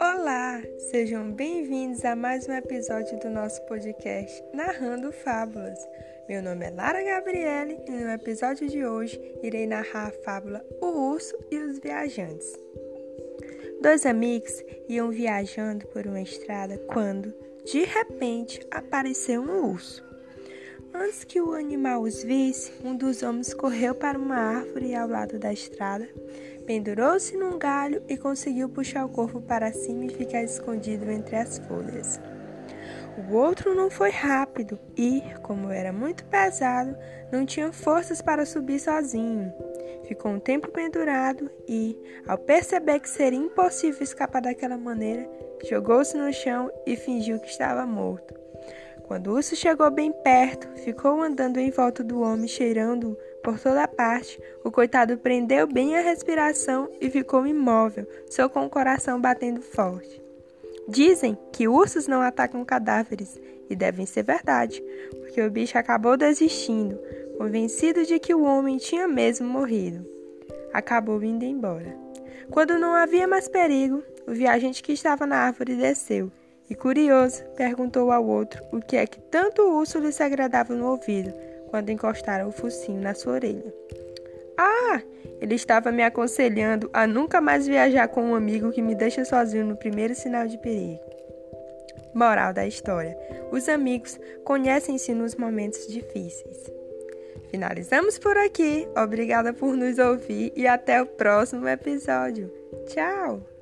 Olá, sejam bem-vindos a mais um episódio do nosso podcast Narrando Fábulas. Meu nome é Lara Gabriele e no episódio de hoje irei narrar a fábula O Urso e os Viajantes. Dois amigos iam viajando por uma estrada quando, de repente, apareceu um urso. Antes que o animal os visse, um dos homens correu para uma árvore ao lado da estrada, pendurou-se num galho e conseguiu puxar o corpo para cima e ficar escondido entre as folhas. O outro não foi rápido e, como era muito pesado, não tinha forças para subir sozinho. Ficou um tempo pendurado e, ao perceber que seria impossível escapar daquela maneira, jogou-se no chão e fingiu que estava morto. Quando o urso chegou bem perto, ficou andando em volta do homem, cheirando por toda parte. O coitado prendeu bem a respiração e ficou imóvel, só com o coração batendo forte. Dizem que ursos não atacam cadáveres, e devem ser verdade, porque o bicho acabou desistindo, convencido de que o homem tinha mesmo morrido. Acabou indo embora. Quando não havia mais perigo, o viajante que estava na árvore desceu e, curioso, perguntou ao outro o que é que tanto o urso lhe se agradava no ouvido quando encostaram o focinho na sua orelha. Ah, ele estava me aconselhando a nunca mais viajar com um amigo que me deixa sozinho no primeiro sinal de perigo. Moral da história: os amigos conhecem-se nos momentos difíceis. Finalizamos por aqui. Obrigada por nos ouvir e até o próximo episódio. Tchau!